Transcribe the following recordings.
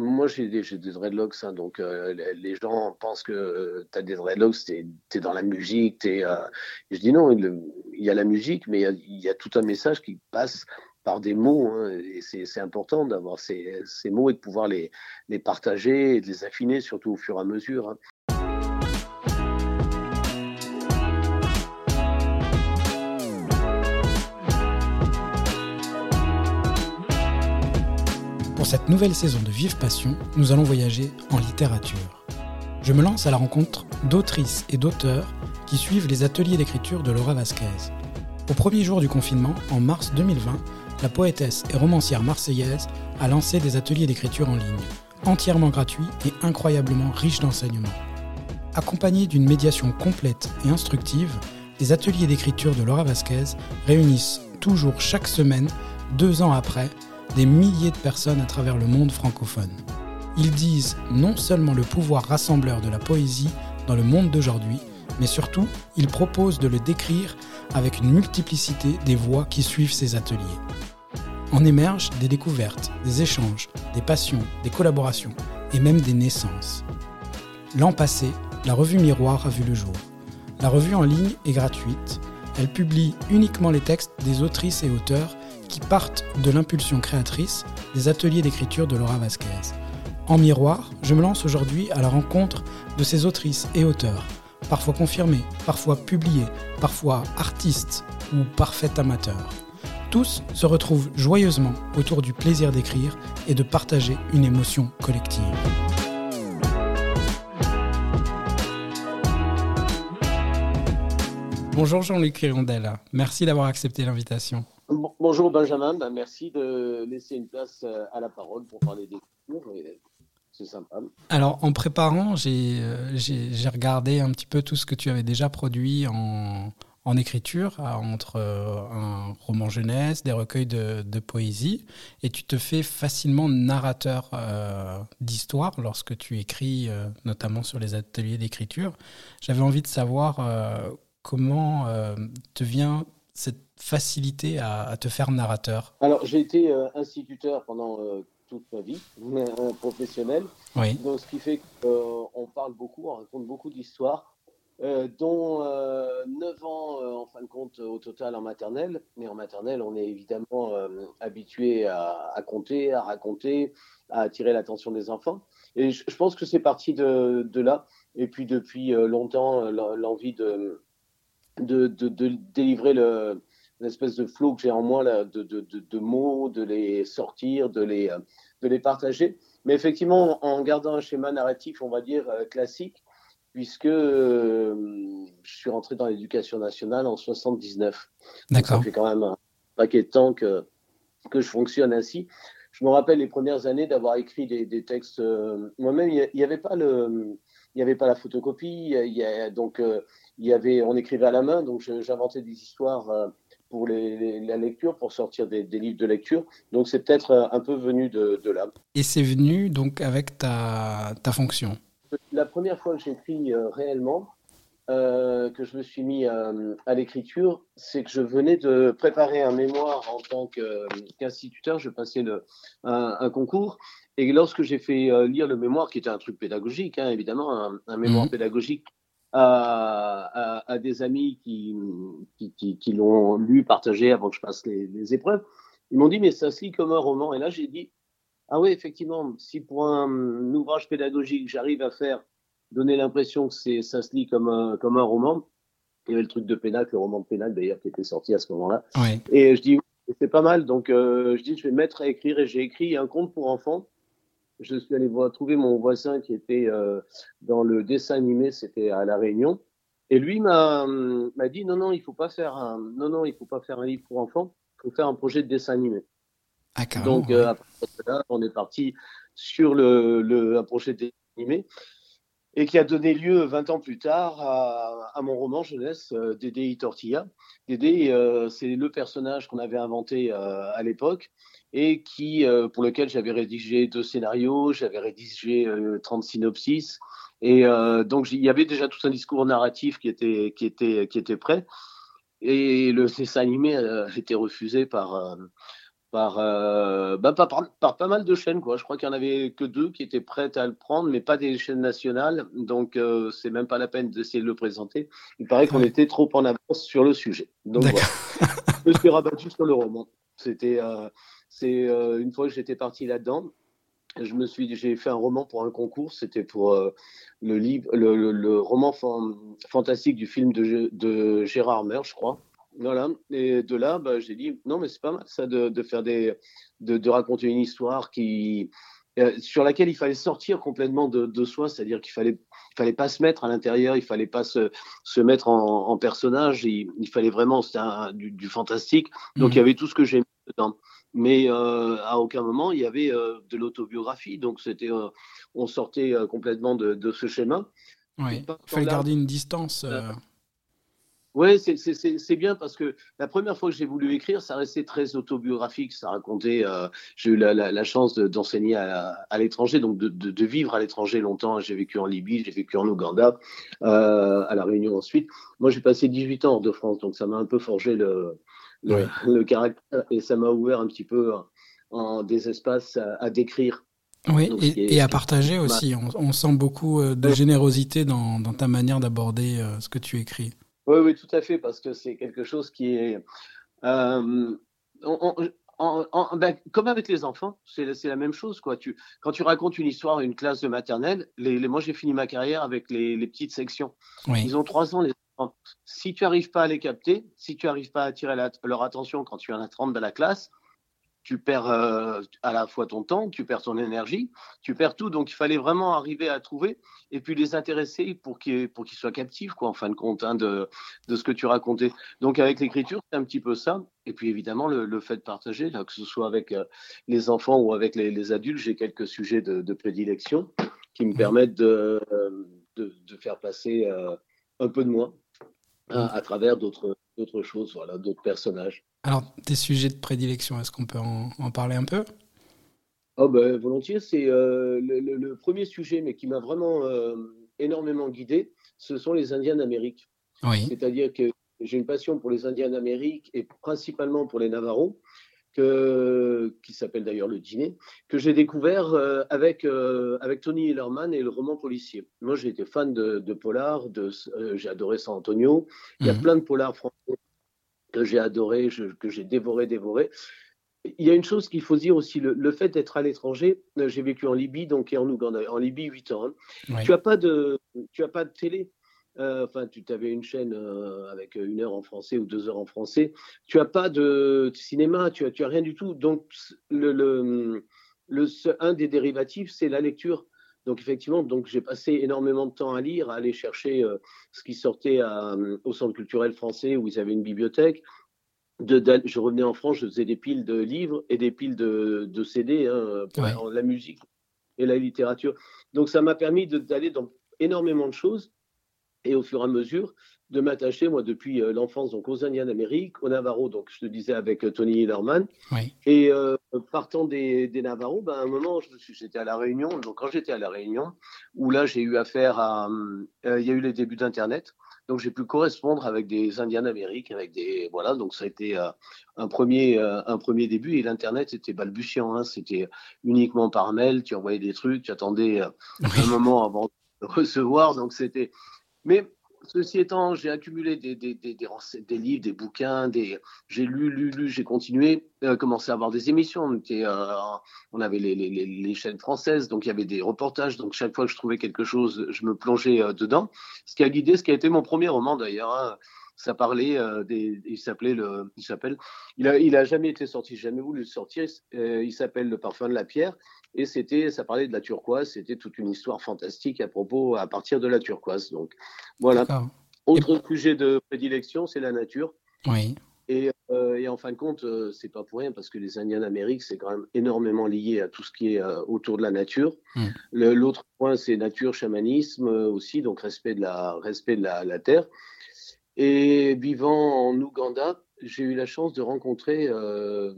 moi, j'ai des, dreadlocks, hein, donc euh, les, gens pensent que tu as des dreadlocks, tu es, dans la musique. Es, euh, je dis non, il, y a la musique, mais il y a, tout un message qui passe par des mots. Hein, et c'est important d'avoir ces, ces, mots et de pouvoir les, les, partager et de les affiner, surtout au fur et à mesure. Hein. Cette nouvelle saison de Vive Passion, nous allons voyager en littérature. Je me lance à la rencontre d'autrices et d'auteurs qui suivent les ateliers d'écriture de Laura Vasquez. Au premier jour du confinement, en mars 2020, la poétesse et romancière marseillaise a lancé des ateliers d'écriture en ligne, entièrement gratuits et incroyablement riches d'enseignements. Accompagnés d'une médiation complète et instructive, les ateliers d'écriture de Laura Vasquez réunissent toujours chaque semaine, deux ans après, des milliers de personnes à travers le monde francophone. Ils disent non seulement le pouvoir rassembleur de la poésie dans le monde d'aujourd'hui, mais surtout, ils proposent de le décrire avec une multiplicité des voix qui suivent ces ateliers. En émergent des découvertes, des échanges, des passions, des collaborations et même des naissances. L'an passé, la revue Miroir a vu le jour. La revue en ligne est gratuite. Elle publie uniquement les textes des autrices et auteurs qui partent de l'impulsion créatrice des ateliers d'écriture de Laura Vasquez. En miroir, je me lance aujourd'hui à la rencontre de ces autrices et auteurs, parfois confirmés, parfois publiés, parfois artistes ou parfaits amateurs. Tous se retrouvent joyeusement autour du plaisir d'écrire et de partager une émotion collective. Bonjour Jean-Luc Hirondelle, merci d'avoir accepté l'invitation. Bonjour Benjamin, ben, merci de laisser une place euh, à la parole pour parler des cours. C'est sympa. Alors, en préparant, euh, j'ai regardé un petit peu tout ce que tu avais déjà produit en, écriture, entre euh, un roman jeunesse, des recueils de, poésie, et tu te fais facilement narrateur d'histoire lorsque tu écris, notamment sur les ateliers d'écriture. J'avais envie de savoir comment te vient cette facilité à, te faire narrateur Alors, j'ai été euh, instituteur pendant euh, toute ma vie euh, professionnelle. Oui. Donc, ce qui fait qu'on parle beaucoup, on raconte beaucoup d'histoires, dont 9 ans, en fin de compte, au total en maternelle. Mais en maternelle, on est évidemment habitué à, à, compter, à raconter, à attirer l'attention des enfants. Et je, pense que c'est parti de, de, là. Et puis, depuis longtemps, l'envie de, de délivrer le une espèce de flow que j'ai en moi là, de, de, de, mots, de les sortir, de les, de les partager. Mais effectivement, en gardant un schéma narratif, on va dire, euh, classique, puisque euh, je suis rentré dans l'éducation nationale en 79. D'accord. Ça fait quand même un paquet de temps que, que je fonctionne ainsi. Je me rappelle les premières années d'avoir écrit des, des textes. Euh, moi-même, il n'y avait pas le, il n'y avait pas la photocopie, il y a, donc il y avait, on écrivait à la main, donc j'inventais des histoires pour la lecture, pour sortir des, livres de lecture. Donc c'est peut-être euh, un peu venu de, là. Et c'est venu donc avec ta, ta fonction La première fois que j'écris euh, réellement, euh, que je me suis mis à l'écriture, c'est que je venais de préparer un mémoire en tant qu'instituteur. je passais le, un, concours. Et lorsque j'ai fait lire le mémoire, qui était un truc pédagogique, hein, évidemment, un, mémoire mmh. pédagogique à, à, des amis qui, qui, qui, l'ont lu, partagé avant que je passe les, épreuves. Ils m'ont dit, mais ça se lit comme un roman. Et là, j'ai dit, ah oui, effectivement, si pour un, ouvrage pédagogique, j'arrive à faire donner l'impression que c'est, ça se lit comme un, comme un roman, il y avait le truc de Pénac, le roman de Pénac d'ailleurs, qui était sorti à ce moment-là. Et je dis, c'est pas mal. Donc, euh, je dis, je vais me mettre à écrire et j'ai écrit un conte pour enfants je suis allé voir, trouver mon voisin qui était euh, dans le dessin animé, c'était à La Réunion. Et lui m'a dit non, non, il faut pas faire un, non, non, il faut pas faire un livre pour enfants, il faut faire un projet de dessin animé. Ah, Donc, euh, après là, on est parti sur le, le, un projet de dessin animé et qui a donné lieu 20 ans plus tard à, à mon roman jeunesse, euh, Dédé Tortilla. Dédé, euh, c'est le personnage qu'on avait inventé euh, à l'époque et qui, euh, pour lequel j'avais rédigé deux scénarios, j'avais rédigé 30 synopsis. Et donc, il y avait déjà tout un discours narratif qui était, qui était, qui était prêt. Et le dessin animé a été refusé par, par, bah, par, par, pas mal de chaînes. Quoi. Je crois qu'il n'y en avait que deux qui étaient prêtes à le prendre, mais pas des chaînes nationales. Donc, c'est même pas la peine d'essayer de le présenter. Il paraît qu'on était trop en avance sur le sujet. Donc, voilà. je me suis rabattu sur le roman. C'était, c'est une fois que j'étais parti là-dedans, je me suis, j'ai fait un roman pour un concours. C'était pour le livre, le, le, roman fantastique du film de, de Gérard Mer, je crois. Voilà. Et de là, bah, j'ai dit non, mais c'est pas mal ça de, de faire des, de, de, raconter une histoire qui euh, sur laquelle il fallait sortir complètement de, de soi, c'est-à-dire qu'il fallait, il fallait pas se mettre à l'intérieur, il fallait pas se, se mettre en, en personnage, il, il, fallait vraiment, c'était du, du, fantastique. Donc il y mmh. avait tout ce que j'aimais dedans. Mais euh, à aucun moment il y avait euh, de l'autobiographie, donc c'était, euh, on sortait complètement de, de, ce schéma. Oui, il fallait garder une distance. Oui, c'est bien parce que la première fois que j'ai voulu écrire, ça restait très autobiographique. Ça racontait. Euh, j'ai eu la, la, la chance d'enseigner à, à l'étranger, donc de, de, de, vivre à l'étranger longtemps. J'ai vécu en Libye, j'ai vécu en Ouganda, euh, à La Réunion ensuite. Moi, j'ai passé 18 ans hors de France, donc ça m'a un peu forgé le, le, ouais. le, caractère et ça m'a ouvert un petit peu en, des espaces à, à décrire. Oui, donc, et, à partager aussi. On, on, sent beaucoup euh, de générosité dans, dans ta manière d'aborder euh, ce que tu écris. Oui, oui, tout à fait, parce que c'est quelque chose qui est. Euh, on, ben, comme avec les enfants, c'est la même chose. Quoi. Tu, quand tu racontes une histoire à une classe de maternelle, les, les, moi j'ai fini ma carrière avec les, les petites sections. Oui. Ils ont trois ans, les Si tu n'arrives pas à les capter, si tu n'arrives pas à attirer la, leur attention quand tu en as 30 dans la classe, tu perds euh, à la fois ton temps, tu perds ton énergie, tu perds tout. Donc il fallait vraiment arriver à trouver et puis les intéresser pour qu'ils pour qu'ils soient captifs, quoi, en fin de compte, hein, de, de ce que tu racontais. Donc avec l'écriture, c'est un petit peu ça. Et puis évidemment, le, le fait de partager, là, que ce soit avec euh, les enfants ou avec les, les adultes, j'ai quelques sujets de, de, prédilection qui me permettent de, de, de faire passer euh, un peu de moi à, à travers d'autres choses, voilà, d'autres personnages. Alors, tes sujets de prédilection, est-ce qu'on peut en, en, parler un peu? Oh ben, Volontiers, c'est euh, le, le, le, premier sujet, mais qui m'a vraiment euh, énormément guidé, ce sont les Indiens d'Amérique. Oui. C'est-à-dire que j'ai une passion pour les Indiens d'Amérique et principalement pour les Navarros, que, qui s'appelle d'ailleurs Le Dîner, que j'ai découvert euh, avec, euh, avec Tony Hillerman et le roman policier. Moi, j'ai été fan de, de Polar, de, euh, j'ai adoré San Antonio. Il y a -hmm. plein de polars français que j'ai adoré, je, que j'ai dévoré, dévoré. Il y a une chose qu'il faut dire aussi, le, le fait d'être à l'étranger, j'ai vécu en Libye, donc et en Ouganda, en Libye 8 ans. Hein. Tu n'as pas, de, tu as pas de télé? Euh, enfin, tu avais une chaîne euh, avec une heure en français ou deux heures en français. Tu n'as pas de cinéma, tu as rien du tout. Donc, le, le, le, un des dérivatifs, c'est la lecture. Donc effectivement, donc j'ai passé énormément de temps à lire, à aller chercher euh, ce qui sortait à, au Centre culturel français où ils avaient une bibliothèque. De, de, je revenais en France, je faisais des piles de livres et des piles de, de CD hein, pour ouais. la musique et la littérature. Donc ça m'a permis d'aller dans énormément de choses et au fur et à mesure de m'attacher, moi, depuis euh, l'enfance, donc aux Indiens d'Amérique, aux Navarros, donc je te disais avec euh, Tony Hillerman. Oui. Et euh, partant des, des Navarros, ben, à un moment, j'étais à La Réunion, donc quand j'étais à La Réunion, où là, j'ai eu affaire à. Il y a eu les débuts d'Internet. Donc j'ai pu correspondre avec des Indiens d'Amérique, avec des voilà. Donc ça a été euh, un premier euh, un premier début et l'internet c'était balbutiant. Hein, c'était uniquement par mail. Tu envoyais des trucs, tu attendais oui. un moment avant de recevoir. Donc c'était mais ceci étant, j'ai accumulé des, livres, des bouquins, j'ai lu, lu, lu, j'ai continué, euh, commencé à avoir des émissions. On, euh, avait les, chaînes françaises, donc il y avait des reportages. Donc chaque fois que je trouvais quelque chose, je me plongeais euh, dedans. Ce qui a guidé, ce qui a été mon premier roman d'ailleurs. Hein. Ça parlait euh, des, il s'appelait le, il s'appelle, il a, il a jamais été sorti, jamais voulu le sortir. Euh, il s'appelle Le parfum de la pierre et c'était, ça parlait de la turquoise. C'était toute une histoire fantastique à propos, à partir de la turquoise. Donc voilà. Autre et... sujet de prédilection, c'est la nature. Oui. Et, euh, et, en fin de compte, c'est pas pour rien parce que les Indiens d'Amérique, c'est quand même énormément lié à tout ce qui est autour de la nature. Mm. L'autre point, c'est nature, chamanisme aussi, donc respect de la, respect de la, la terre. Et vivant en Ouganda, j'ai eu la chance de rencontrer euh,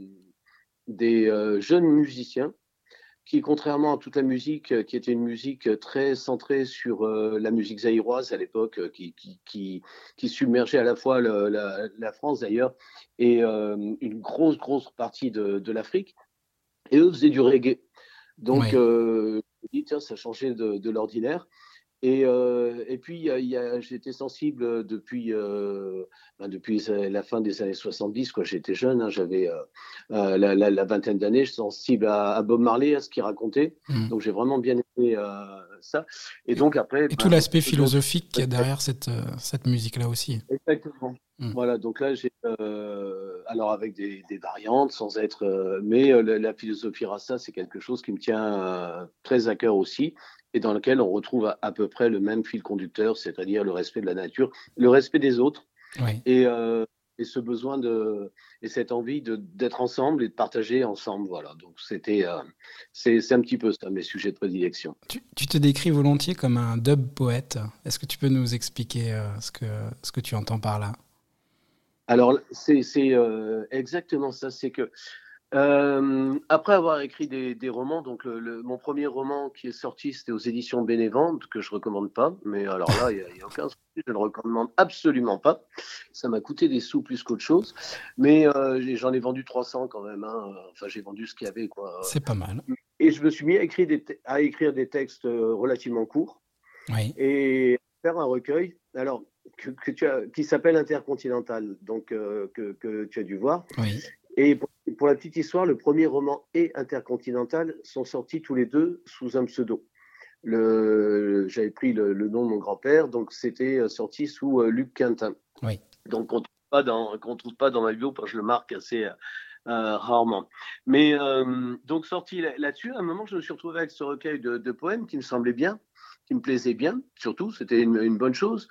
des euh, jeunes musiciens qui, contrairement à toute la musique, qui était une musique très centrée sur la musique zaïroise à l'époque, qui, qui, qui, submergeait à la fois la, la, France d'ailleurs et une grosse, grosse partie de, de l'Afrique. Et eux faisaient du reggae. Donc, je me dis, tiens, ça changeait de, de l'ordinaire. Et, euh, et puis, j'étais sensible depuis, euh, ben depuis la fin des années 70, quand j'étais jeune, hein, j'avais euh, la, la, vingtaine d'années, je suis sensible à, Bob Marley, à ce qu'il racontait. Mmh. Donc, j'ai vraiment bien aimé ça. Et donc, après. Et tout ben, l'aspect philosophique qu'il y a derrière cette, cette musique-là aussi. Exactement. Mmh. Voilà, donc là, j'ai. alors, avec des, des, variantes, sans être. mais la, la, philosophie Rasta, c'est quelque chose qui me tient très à cœur aussi et dans lequel on retrouve à, peu près le même fil conducteur, c'est-à-dire le respect de la nature, le respect des autres, et, euh, et, ce besoin de et cette envie d'être ensemble et de partager ensemble. Voilà. Donc c'était euh, c'est un petit peu ça mes sujets de prédilection. Tu, tu, te décris volontiers comme un dub poète. Est-ce que tu peux nous expliquer euh, ce que ce que tu entends par là? Alors, c'est exactement ça. C'est que euh, après avoir écrit des, des romans, donc le, mon premier roman qui est sorti, c'était aux éditions Bénévente, que je recommande pas. Mais alors là, il n'y a, a, aucun souci, je ne le recommande absolument pas. Ça m'a coûté des sous plus qu'autre chose. Mais euh, j'en ai vendu 300 quand même. Hein. Enfin, j'ai vendu ce qu'il y avait. quoi. C'est pas mal. Et je me suis mis à écrire des, à écrire des textes euh, relativement courts. Oui. Et faire un recueil. Alors, que, que tu as, qui s'appelle Intercontinental, donc euh, que, que, tu as dû voir. Oui. Et pour, la petite histoire, le premier roman et Intercontinental sont sortis tous les deux sous un pseudo. J'avais pris le, nom de mon grand-père, donc c'était euh, sorti sous euh, Luc Quintin. Oui. Donc on ne trouve pas dans, ma bio, parce que je le marque assez euh, rarement. Mais donc sorti là-dessus, à un moment, je me suis retrouvé avec ce recueil de, poèmes qui me semblait bien, qui me plaisait bien, surtout, c'était une, bonne chose.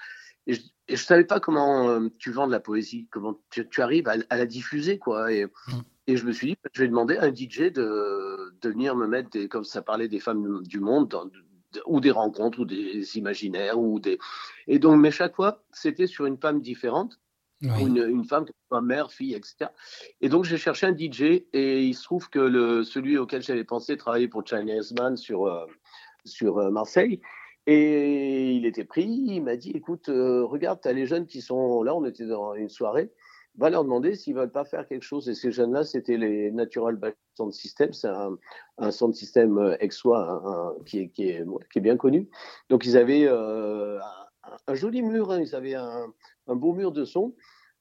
Et je, ne savais pas comment euh, tu vends de la poésie, comment tu, arrives à, la diffuser, quoi. Et, mm. et, je me suis dit, je vais demander à un DJ de, de venir me mettre, des, comme ça parlait des femmes du monde, ou des rencontres, ou des imaginaires, ou des. Et donc, mais chaque fois, c'était sur une femme différente. Une, une, femme, mère, fille, etc. Et donc j'ai cherché un DJ et il se trouve que le, celui auquel j'avais pensé travailler pour Chinese Man sur, euh, sur euh, Marseille, et il était pris, il m'a dit, écoute, euh, regarde, tu as les jeunes qui sont là, on était dans une soirée, va leur demander s'ils veulent pas faire quelque chose. Et ces jeunes-là, c'était les Natural Sound System, c'est un, un sound system euh, ex-soi qui, est, qui, est, qui, est, bien connu. Donc ils avaient euh, un, joli mur, hein, ils avaient un, un, beau mur de son.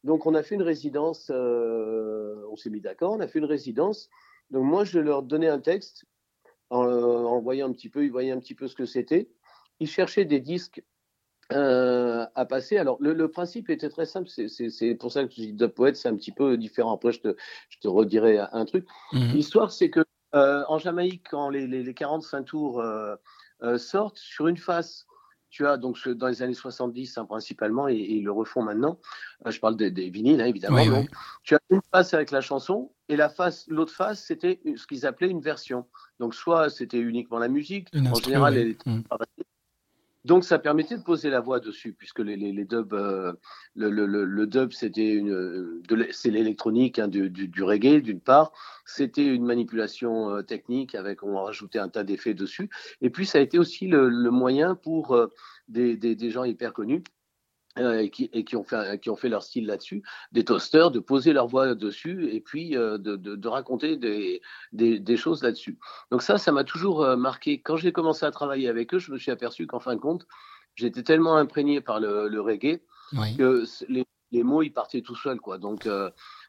Donc on a fait une résidence, on s'est mis d'accord, on a fait une résidence. Donc moi, je leur donnais un texte en, en voyant un petit peu, ils voyaient un petit peu ce que c'était il cherchait des disques euh, à passer. Alors, le, principe était très simple. C'est pour ça que je dis de poète, c'est un petit peu différent. Après, je te, je te redirai un truc. Mhm. L'histoire, c'est que euh, en Jamaïque, quand les, les, 45 tours euh, sortent, sur une face, tu as donc dans les années 70 hein, principalement, et, ils le refont maintenant. je parle des, vinyles, hein, évidemment. Tu as une face avec la chanson, et la face, l'autre face, c'était ce qu'ils appelaient une version. Donc, soit c'était uniquement la musique, en général, elle était mhm. Donc ça permettait de poser la voix dessus, puisque les, les, dubs, euh, le, dub c'était une, c'est l'électronique hein, du, reggae d'une part, c'était une manipulation euh, technique avec on rajoutait un tas d'effets dessus, et puis ça a été aussi le, moyen pour euh, des, des, des, gens hyper connus et, qui, et qui, ont fait, qui ont fait leur style là-dessus, des toasters, de poser leur voix dessus et puis euh, de, de, de, raconter des, des, des choses là-dessus. Donc ça, ça m'a toujours euh, marqué. Quand j'ai commencé à travailler avec eux, je me suis aperçu qu'en fin de compte, j'étais tellement imprégné par le, le reggae que les, les, mots, ils partaient tout seuls. Quoi. Donc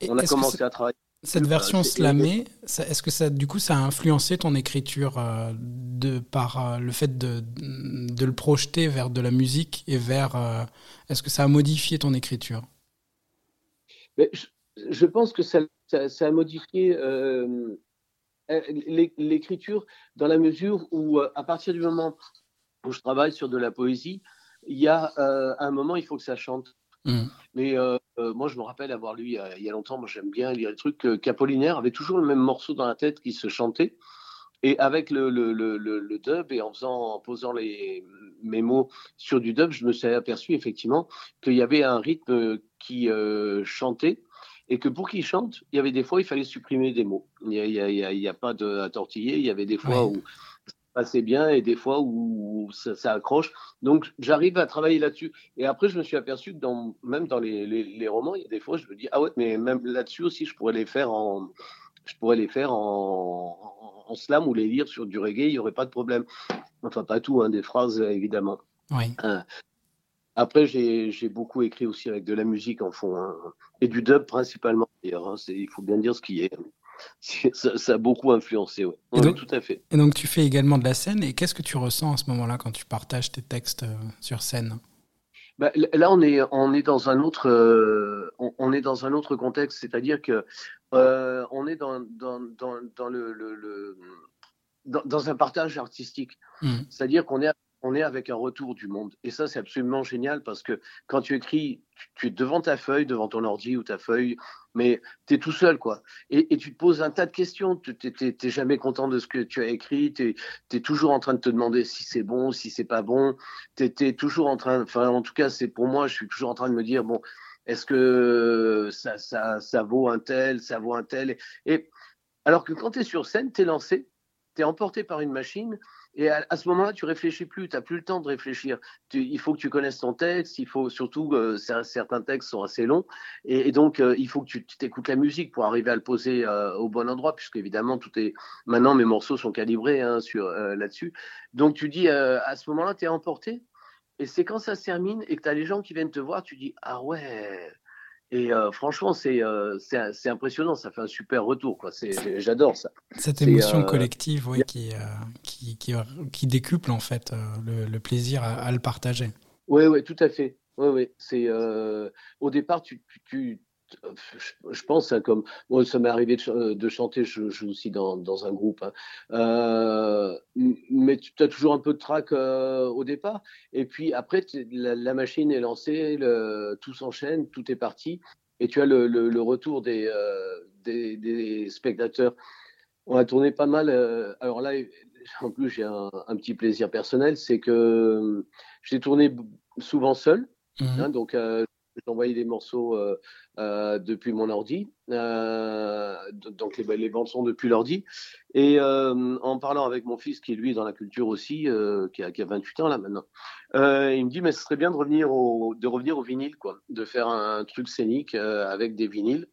on a commencé à travailler. Cette version slamée, est-ce que ça, du coup, ça a influencé ton écriture euh, de, par euh, le fait de, de, le projeter vers de la musique et vers. Euh, est-ce que ça a modifié ton écriture? Mais je, pense que ça, ça, a modifié l'écriture dans la mesure où, à partir du moment où je travaille sur de la poésie, il y a un moment, il faut que ça chante. Mmh. Mais euh, euh, moi, je me rappelle avoir lu il y a, longtemps, moi j'aime bien lire les trucs, euh, qu'Apollinaire avait toujours le même morceau dans la tête qui se chantait. Et avec le, le, le, le, dub et en, faisant, en posant les, mes mots sur du dub, je me suis aperçu effectivement qu'il y avait un rythme qui chantait et que pour qu'il chante, il y avait des fois, il fallait supprimer des mots. Il n'y a, a, pas de, à tortiller. Il y avait des fois où ça passait bien et des fois où ça, accroche. Donc, j'arrive à travailler là-dessus. Et après, je me suis aperçu que dans, même dans les, les, romans, il y a des fois, je me dis, ah ouais, mais même là-dessus aussi, je pourrais les faire en, je pourrais les faire en, en, slam ou les lire sur du reggae, il n'y aurait pas de problème. Enfin, pas tout, hein, des phrases, évidemment. Oui. Hein. Après, j'ai beaucoup écrit aussi avec de la musique en fond, hein. et du dub principalement d'ailleurs. Hein. il faut bien dire ce qui est. Ça, a beaucoup influencé, oui. donc, tout à fait. Et donc, tu fais également de la scène, et qu'est-ce que tu ressens à ce moment-là quand tu partages tes textes euh, sur scène? Bah, là, on est, on est dans un autre, euh, on, est dans un autre contexte, c'est-à-dire que euh, on est dans, dans, dans, dans le, le, dans, un partage artistique. Mmh. C'est-à-dire qu'on est on est avec un retour du monde. Et ça, c'est absolument génial parce que quand tu écris, tu, es devant ta feuille, devant ton ordi ou ta feuille, mais tu es tout seul, quoi. Et, tu te poses un tas de questions. Tu n'es jamais content de ce que tu as écrit. Tu es, toujours en train de te demander si c'est bon, si c'est pas bon. Tu es, toujours en train, enfin, en tout cas, c'est pour moi, je suis toujours en train de me dire, bon, est-ce que ça, ça, ça vaut un tel, ça vaut un tel? Et alors que quand tu es sur scène, tu es lancé, tu es emporté par une machine et à, ce moment-là, tu réfléchis plus, tu n'as plus le temps de réfléchir. il faut que tu connaisses ton texte, il faut surtout, euh, certains textes sont assez longs, et, donc euh, il faut que tu t'écoutes la musique pour arriver à le poser euh, au bon endroit, puisque évidemment, tout est. Maintenant, mes morceaux sont calibrés hein, sur, là-dessus. Donc tu dis, à ce moment-là, tu es emporté, et c'est quand ça se termine et que tu as les gens qui viennent te voir, tu dis, ah ouais, et euh, franchement, euh, c'est c'est impressionnant, ça fait un super retour. quoi. J'adore ça. Cette émotion euh, collective oui, qui, qui, qui, qui, décuple en fait le, plaisir à, le partager. Oui, oui, tout à fait. Oui, oui. C'est au départ, tu, tu, je pense, hein, comme moi, ça m'est arrivé de, chanter, je joue aussi dans, dans un groupe, hein. euh, mais tu as toujours un peu de trac euh, au départ, et puis après, la, machine est lancée, le, tout s'enchaîne, tout est parti, et tu as le, le, retour des, euh, des, des, spectateurs. On a tourné pas mal, alors là, en plus, j'ai un, un, petit plaisir personnel, c'est que j'ai tourné souvent seul, mmh hein, donc J'envoyais des morceaux euh, euh, depuis mon ordi, euh, donc les, les bandes sont depuis l'ordi. Et en parlant avec mon fils, qui est lui dans la culture aussi, qui a, qui, a, 28 ans là maintenant, il me dit mais ce serait bien de revenir au, de revenir au vinyle, quoi, de faire un truc scénique avec des vinyles.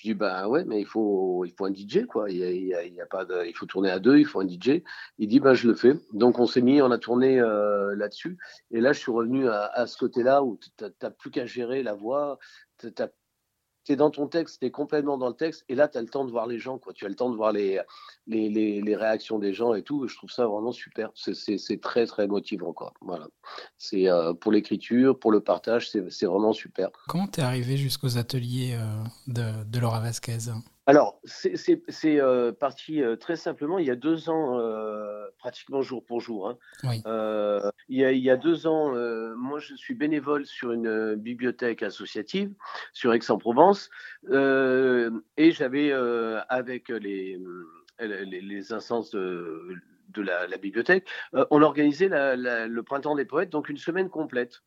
Je dis bah ouais, mais il faut il faut un DJ quoi. Il y a, y a, pas il faut tourner à deux, il faut un DJ. Il dit bah je le fais. Donc on s'est mis, on a tourné euh, là-dessus. Et là je suis revenu à, ce côté-là où tu n'as plus qu'à gérer la voix, t'as tu es dans ton texte, tu es complètement dans le texte, et là, tu as le temps de voir les gens, quoi. Tu as le temps de voir les, réactions des gens et tout. Je trouve ça vraiment super. C'est très, très motivant, quoi. Voilà. Euh, pour l'écriture, pour le partage, c'est vraiment super. Comment tu es arrivé jusqu'aux ateliers euh, de Laura Vasquez? Alors, c'est euh, parti euh, très simplement il y a deux ans, euh, pratiquement jour pour jour. Hein. il, y a, il, y a, deux ans, moi je suis bénévole sur une bibliothèque associative sur Aix-en-Provence et j'avais avec les, les, instances de, de la, bibliothèque, on organisait le printemps des poètes, donc une semaine complète.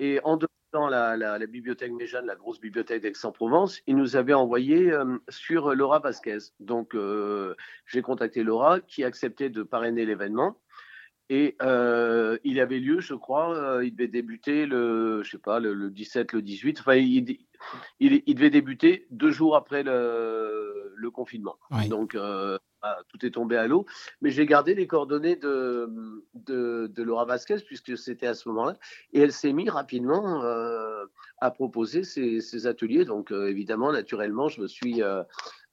Et en deux la, bibliothèque Méjeanne, la grosse bibliothèque d'Aix-en-Provence, il nous avait envoyé euh, sur Laura Vasquez. Donc, euh, j'ai contacté Laura qui acceptait de parrainer l'événement. Et euh, il avait lieu, je crois, il devait débuter le, je sais pas, le, 17, le 18. Enfin, il, il, devait débuter deux jours après le, le confinement. Donc, ah, tout est tombé à l'eau. Mais j'ai gardé les coordonnées de, de, Laura Vasquez, puisque c'était à ce moment-là. Et elle s'est mise rapidement euh, à proposer ces, ateliers. Donc, euh, évidemment, naturellement, je me suis euh,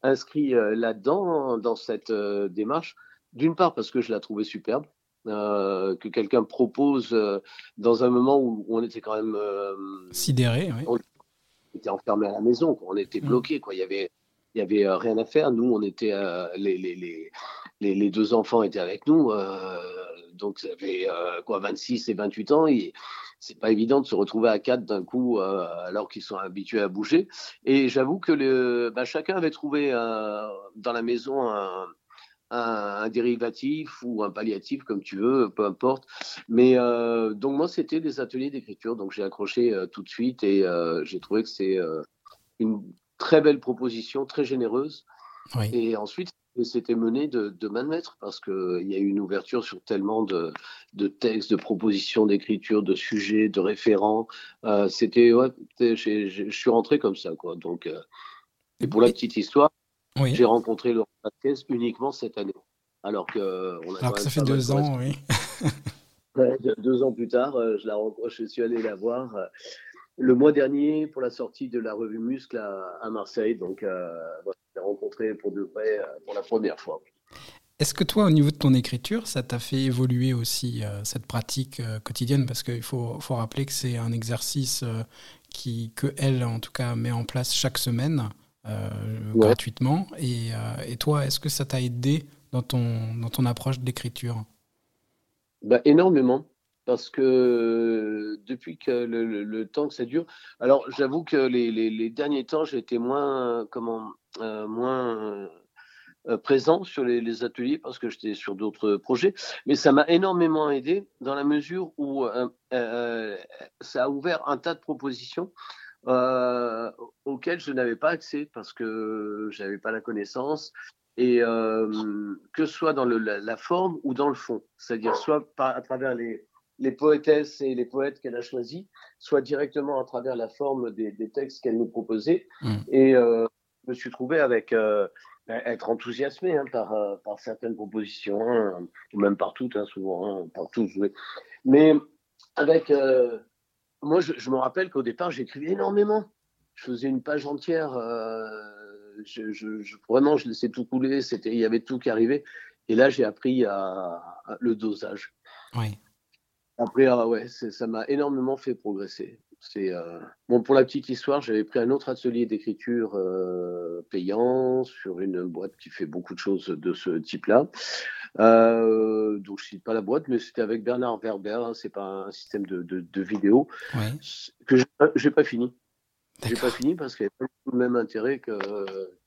inscrit là-dedans, dans cette démarche. D'une part, parce que je la trouvais superbe. que quelqu'un propose dans un moment où on était quand même sidéré, oui. on était enfermé à la maison, on était mmh. bloqué, quoi. Il y avait il n'y avait euh, rien à faire. Nous, on était, euh, les, les, les, les, deux enfants étaient avec nous, euh, donc ça avait quoi, 26 et 28 ans. Et c'est pas évident de se retrouver à quatre d'un coup, alors qu'ils sont habitués à bouger. Et j'avoue que le, bah, chacun avait trouvé dans la maison un, un, dérivatif ou un palliatif, comme tu veux, peu importe. Mais donc moi, c'était des ateliers d'écriture, donc j'ai accroché tout de suite et j'ai trouvé que c'est une très belle proposition, très généreuse. Et ensuite, c'était mené de, de main de maître parce qu'il y a eu une ouverture sur tellement de, de textes, de propositions d'écriture, de sujets, de référents. Euh, c'était, ouais, je suis rentré comme ça, quoi. Donc, euh, et pour la petite histoire, j'ai rencontré Laurent Vasquez uniquement cette année. Alors que, on a alors que ça fait deux ans, oui. deux ans plus tard, euh, je, la, je suis allé la voir le mois dernier pour la sortie de la revue Muscle à, Marseille. Donc, euh, voilà, je l'ai rencontré pour de vrai euh, pour la première fois. Est-ce que toi, au niveau de ton écriture, ça t'a fait évoluer aussi euh, cette pratique quotidienne? Parce qu'il faut, faut, rappeler que c'est un exercice qui, que elle, en tout cas, met en place chaque semaine gratuitement. Et, et, toi, est-ce que ça t'a aidé dans ton, dans ton approche de l'écriture bah, Énormément parce que depuis que le, temps que ça dure, alors j'avoue que les, derniers temps, j'ai été moins, comment, euh, moins euh, présent sur les, ateliers parce que j'étais sur d'autres projets, mais ça m'a énormément aidé dans la mesure où euh, ça a ouvert un tas de propositions. auxquelles je n'avais pas accès parce que je n'avais pas la connaissance et que ce soit dans la, forme ou dans le fond, c'est-à-dire soit à travers les, les poétesses et les poètes qu'elle a choisis, soit directement à travers la forme des, textes qu'elle nous proposait. Mm. Et euh, je me suis trouvé avec euh, être enthousiasmé hein, par, euh, par certaines propositions, hein, ou même par toutes, hein, souvent, hein, par tous. Mais avec. moi, je, me rappelle qu'au départ, j'écrivais énormément. Je faisais une page entière. Je, vraiment, je laissais tout couler. Il y avait tout qui arrivait. Et là, j'ai appris à, le dosage. Oui. Après, ah ouais, ça m'a énormément fait progresser. C'est euh, bon pour la petite histoire, j'avais pris un autre atelier d'écriture euh, payant sur une boîte qui fait beaucoup de choses de ce type-là. Euh, donc je cite pas la boîte, mais c'était avec Bernard Werber. Hein, c'est pas un système de, de, de vidéo que j'ai pas fini. J'ai pas fini parce qu'il n'y avait pas le même intérêt que,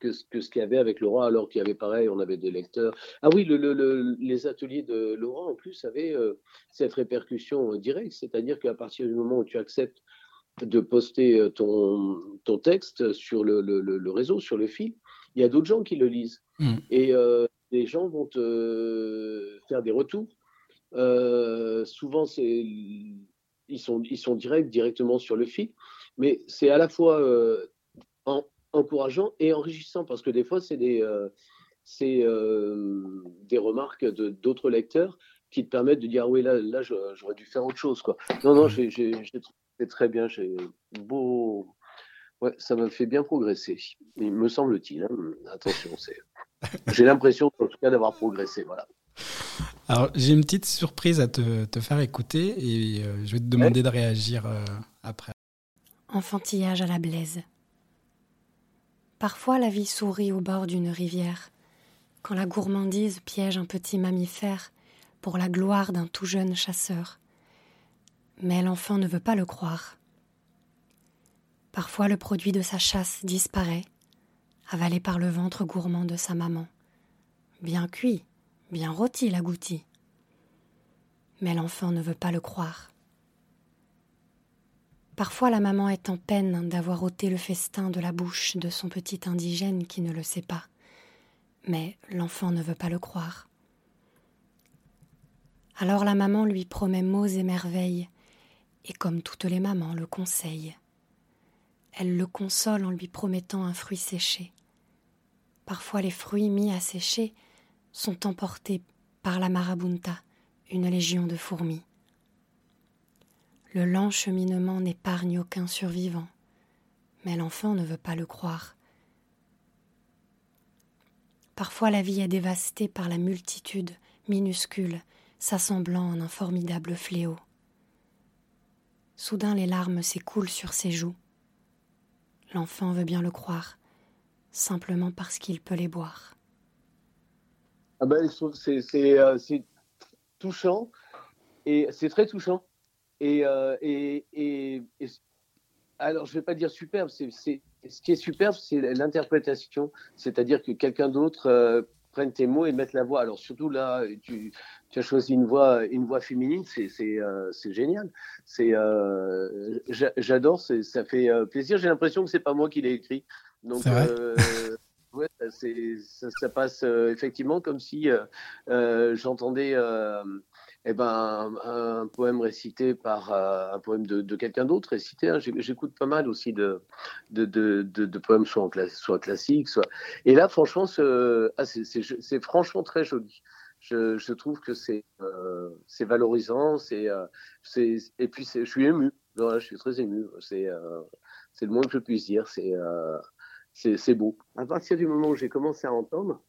que, que ce qu'il y avait avec Laurent, alors qu'il y avait pareil, on avait des lecteurs. Ah oui, le, le, les ateliers de Laurent, en plus, avaient euh, cette répercussion directe, c'est-à-dire qu'à partir du moment où tu acceptes de poster euh, ton, ton texte sur le, le, réseau, sur le fil, il y a d'autres gens qui le lisent. Hmm. Et euh, les gens vont te faire des retours. souvent, c'est ils sont, ils sont directs, directement sur le fil mais c'est à la fois euh, encourageant et enrichissant parce que des fois, c'est des, euh, euh, des remarques d'autres lecteurs qui te permettent de dire ah oui là là j'aurais dû faire autre chose quoi. Non non j'ai trouvé très bien j'ai beau ouais ça m'a fait bien progresser il me semble-t-il hein. attention c'est j'ai l'impression en tout cas d'avoir progressé voilà. Alors j'ai une petite surprise à te, te faire écouter et je vais te demander de réagir après enfantillage à la blaise. Parfois la vie sourit au bord d'une rivière, quand la gourmandise piège un petit mammifère pour la gloire d'un tout jeune chasseur. Mais l'enfant ne veut pas le croire. Parfois le produit de sa chasse disparaît, avalé par le ventre gourmand de sa maman. Bien cuit, bien rôti l'agouti. Mais l'enfant ne veut pas le croire. Parfois la maman est en peine d'avoir ôté le festin de la bouche de son petit indigène qui ne le sait pas. Mais l'enfant ne veut pas le croire. Alors la maman lui promet mots et merveilles, et comme toutes les mamans le conseillent. Elle le console en lui promettant un fruit séché. Parfois les fruits mis à sécher sont emportés par la marabunta, une légion de fourmis. Le lent cheminement n'épargne aucun survivant, mais l'enfant ne veut pas le croire. Parfois la vie est dévastée par la multitude minuscule s'assemblant en un formidable fléau. Soudain les larmes s'écoulent sur ses joues. L'enfant veut bien le croire, simplement parce qu'il peut les boire. Ah ben, c'est touchant et c'est très touchant euh, et, et, alors, je ne vais pas dire superbe, c'est, ce qui est superbe, c'est l'interprétation, c'est-à-dire que quelqu'un d'autre euh, prenne tes mots et mette la voix. Alors, surtout là, tu, tu as choisi une voix, une voix féminine, c'est, c'est, euh, génial. C'est, j'adore, ça fait plaisir. J'ai l'impression que c'est pas moi qui l'ai écrit. Donc, ça, passe effectivement comme si j'entendais eh ben, un, poème récité par un poème de, quelqu'un d'autre récité. Hein. J'écoute pas mal aussi de, de, de, poèmes soit, classiques, soit. Et là, franchement, ah, c'est franchement très joli je, trouve que c'est euh, valorisant, c'est euh, et puis je suis ému. Voilà, je suis très ému. C'est euh, le moins que je puisse dire. C'est euh, c'est beau. À partir du moment où j'ai commencé à entendre,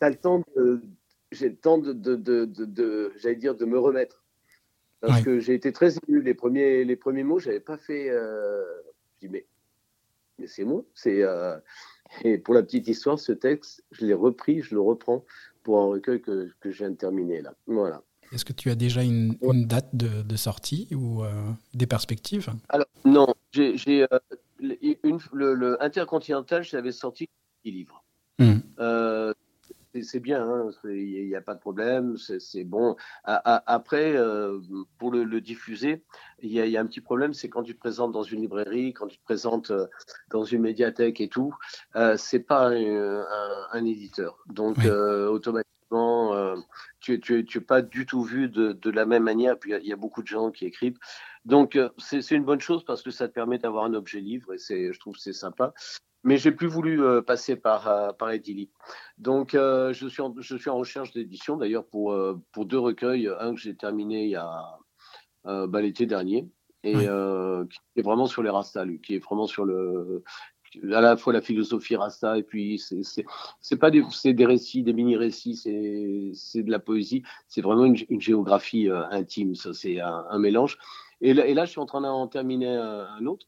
as le temps de j'ai le temps de, de, de, de j'allais dire de me remettre. Parce que j'ai été très ému. Les premiers les premiers mots j'avais pas fait je dis mais mais c'est moi. C'est et pour la petite histoire ce texte je l'ai repris je le reprends pour un recueil que, que je viens de terminer là. Voilà. Est-ce que tu as déjà une, une date de, de, sortie ou euh, des perspectives? Alors non, j'ai le, le, Intercontinental, j'avais sorti 10 livres. Mmh. Euh, c'est bien, hein, il n'y a pas de problème, c'est bon. après, euh, pour le, diffuser, il y, a un petit problème, c'est quand tu te présentes dans une librairie, quand tu te présentes euh, dans une médiathèque et tout, euh, c'est pas un, éditeur. Donc, automatiquement, tu n'es pas du tout vu de, la même manière. Puis il y, a beaucoup de gens qui écrivent. Donc, c'est une bonne chose parce que ça te permet d'avoir un objet livre et je trouve c'est sympa mais j'ai plus voulu euh, passer par, euh, par Edili. Donc, euh, je, suis en, je suis en recherche d'édition, d'ailleurs, pour, pour deux recueils. Un que j'ai terminé il y a bah, l'été dernier, et qui est vraiment sur les Rasta, lui, qui est vraiment sur le, à la fois la philosophie Rasta, et puis c'est pas des, des récits, des mini-récits, c'est de la poésie, c'est vraiment une, géographie intime, ça, c'est un, mélange. Et là, je suis en train d'en terminer un autre.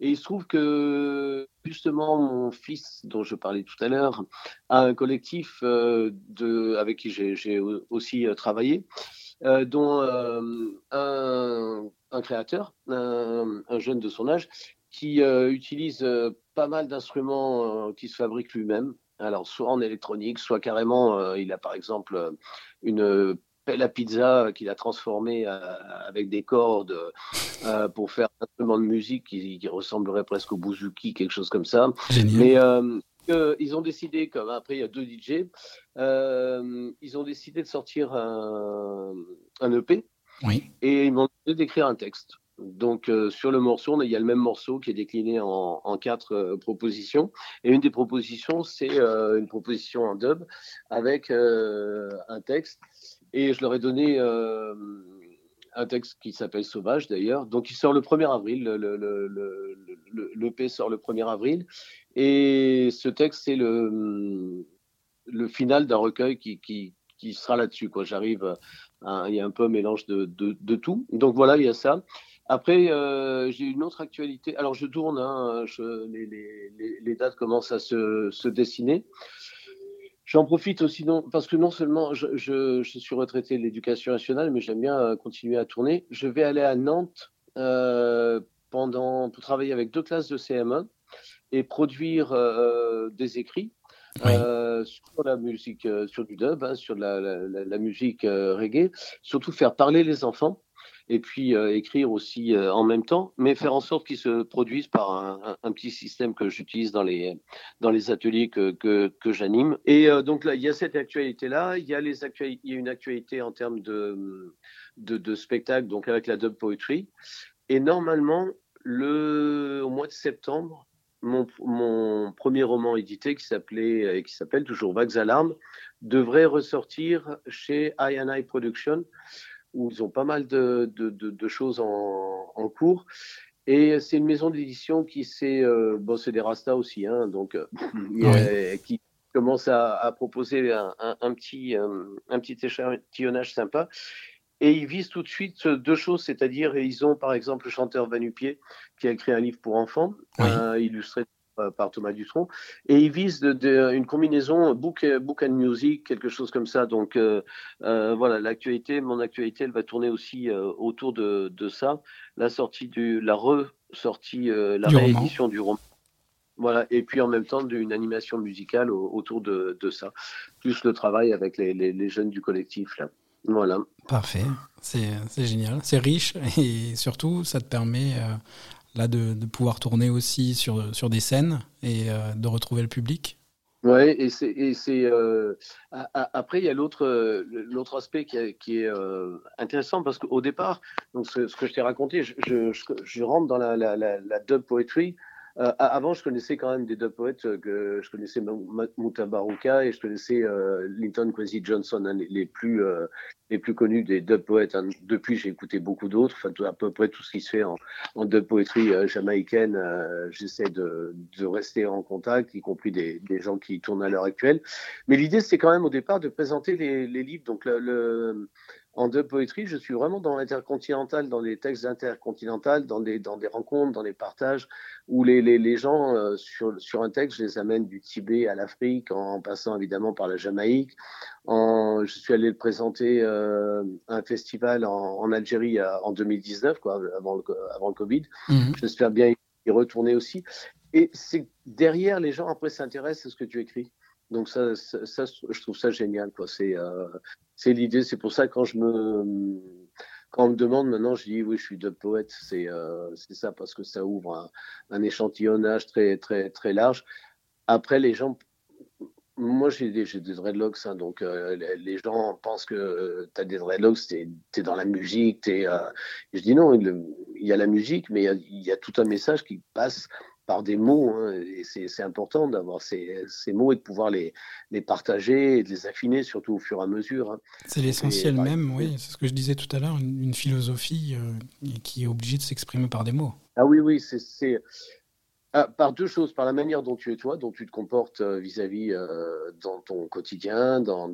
Et il se trouve que justement mon fils, dont je parlais tout à l'heure, a un collectif euh, de, avec qui j'ai aussi euh, travaillé, euh, dont un, un, créateur, un, jeune de son âge, qui utilise pas mal d'instruments qui se fabrique lui-même. Alors soit en électronique, soit carrément, il a par exemple une la pizza qu'il a transformé euh, avec des cordes euh, pour faire un instrument de musique qui, ressemblerait presque au bouzouki, quelque chose comme ça. Mais euh, ils ont décidé, comme après il y a deux DJ, ils ont décidé de sortir un, EP et ils m'ont demandé d'écrire un texte. Donc sur le morceau, il y a le même morceau qui est décliné en, quatre propositions. Et une des propositions, c'est une proposition en dub avec un texte et je leur ai donné euh, un texte qui s'appelle Sauvage d'ailleurs. Donc il sort le 1er avril, le, sort le 1er avril. Et ce texte, c'est le, le final d'un recueil qui, sera là-dessus. J'arrive, il y a un peu un mélange de, tout. Donc voilà, il y a ça. Après, euh, j'ai une autre actualité. Alors je tourne, hein, je, les, les, les, dates commencent à se, se dessiner. J'en profite aussi non, parce que non seulement je, je, je suis retraité de l'éducation nationale, mais j'aime bien euh, continuer à tourner. Je vais aller à Nantes euh, pendant, pour travailler avec deux classes de CM1 et produire euh, des écrits euh, sur la musique, euh, sur du dub, hein, sur la, la, la, musique reggae, surtout faire parler les enfants et puis euh, écrire aussi euh, en même temps, mais faire en sorte qu'ils se produisent par un, petit système que j'utilise dans les, dans les ateliers que, que, j'anime. Et euh, donc là, il y a cette actualité-là, il y a, les il y a une actualité en termes de, de, spectacle, donc avec la dub poetry. Et normalement, le, au mois de septembre, mon, mon, premier roman édité qui s'appelait qui s'appelle toujours Vagues Alarmes devrait ressortir chez I&I Production où ils ont pas mal de, de, de, choses en, en, cours. Et c'est une maison d'édition qui c'est euh, bon, c'est des Rasta aussi, hein, donc euh, qui commence à, à proposer un, un, un petit euh, un petit échantillonnage sympa. Et ils visent tout de suite deux choses, c'est-à-dire ils ont par exemple le chanteur Vanupier qui a écrit un livre pour enfants, illustré euh, par Thomas Dutronc. Et ils visent de, une combinaison book, book and music, quelque chose comme ça. Donc euh, euh, voilà, l'actualité, mon actualité, elle va tourner aussi autour de, de, ça. La sortie du, la ressortie, la réédition du roman. Voilà, et puis en même temps d'une animation musicale autour de, de, ça, plus le travail avec les, les, les jeunes du collectif là. Voilà. Parfait, c'est génial, c'est riche et surtout ça te permet là, de, pouvoir tourner aussi sur, sur des scènes et de retrouver le public Oui, et c'est. après, il y a l'autre l'autre aspect qui, est intéressant parce qu'au départ, donc ce, que je t'ai raconté, je, rentre dans la, la dub poetry euh, avant, je connaissais quand même des dub poètes euh, que je connaissais Mutabaruka et je connaissais euh, Linton Kwesi Johnson, hein, les, plus les plus connus des dub poètes. Hein. Depuis, j'ai écouté beaucoup d'autres, enfin à peu près tout ce qui se fait en, en dub poétrie jamaïcaine. J'essaie de, de, rester en contact, y compris des, des gens qui tournent à l'heure actuelle. Mais l'idée, c'est quand même au départ de présenter les, les livres. Donc le, le en dub poétrie, je suis vraiment dans l'intercontinental, dans les textes intercontinental, dans des, dans des rencontres, dans les partages, où les, les, les gens, euh, sur, sur un texte, je les amène du Tibet à l'Afrique, en passant évidemment par la Jamaïque. En, je suis allé le présenter euh, à un festival en, en Algérie en 2019, quoi, avant, le, avant le Covid. Mhm. J'espère bien y retourner aussi. Et c'est derrière, les gens après s'intéressent à ce que tu écris. Donc ça, je trouve ça génial. Euh, c'est l'idée. C'est pour ça quand je me quand on me demande maintenant, je dis oui, je suis de poète. C'est euh, ça parce que ça ouvre un, échantillonnage très très très large. Après, les gens, moi j'ai des, dreadlocks, hein, donc euh, les, gens pensent que tu as des dreadlocks, tu es, dans la musique. T'es, je dis non, il, y a la musique, mais il y a tout un message qui passe par des mots. Hein, et c'est important d'avoir ces, ces, mots et de pouvoir les, les, partager et de les affiner, surtout au fur et à mesure. Hein. C'est l'essentiel même, oui. C'est ce que je disais tout à l'heure, une, philosophie euh, qui est obligée de s'exprimer par des mots. Ah oui, oui, c'est. Ah, par deux choses, par la manière dont tu es toi, dont tu te comportes euh, vis-à-vis euh, dans ton quotidien, dans,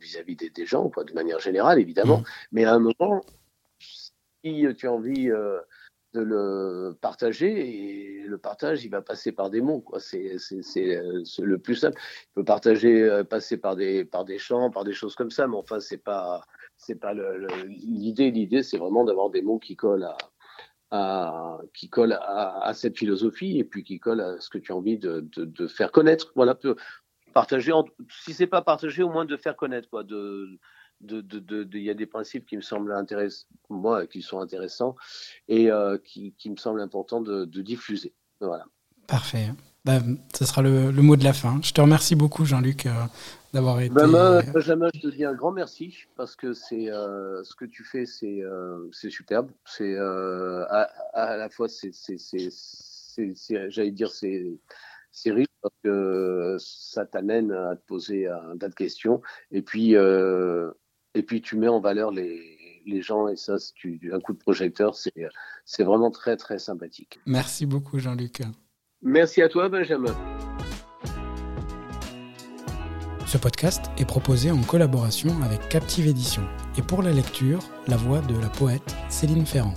vis-à-vis des, des, gens, quoi, de manière générale évidemment. Mmh. Mais à un moment, si tu as envie de le partager et le partage il va passer par des mots quoi. C'est euh, le plus simple. Il peut partager euh, passer par des par des chants par des choses comme ça mais enfin c'est pas c'est pas l'idée. L'idée c'est vraiment d'avoir des mots qui collent à, qui collent à, cette philosophie et puis qui collent à ce que tu as envie de, de, faire connaître. Voilà partager si c'est pas partager au moins de faire connaître quoi il de, de, de, y a des principes qui me semblent intéressants, moi, qui sont intéressants et euh, qui, qui, me semblent importants de, diffuser. Voilà. Parfait. Ben, ce sera le, le, mot de la fin. Je te remercie beaucoup, Jean-Luc, euh, d'avoir été. Ben, moi, Benjamin, je te dis un grand merci parce que c'est euh, ce que tu fais, c'est c'est superbe. C'est à, à, la fois, c'est, j'allais dire, c'est c'est riche parce que ça t'amène à te poser un tas de questions. Et puis, euh, et puis tu mets en valeur les, les gens et ça, tu, un coup de projecteur, c'est vraiment très très sympathique. Merci beaucoup Jean-Luc. Merci à toi Benjamin. Ce podcast est proposé en collaboration avec Captive Édition et pour la lecture, la voix de la poète Céline Ferrand.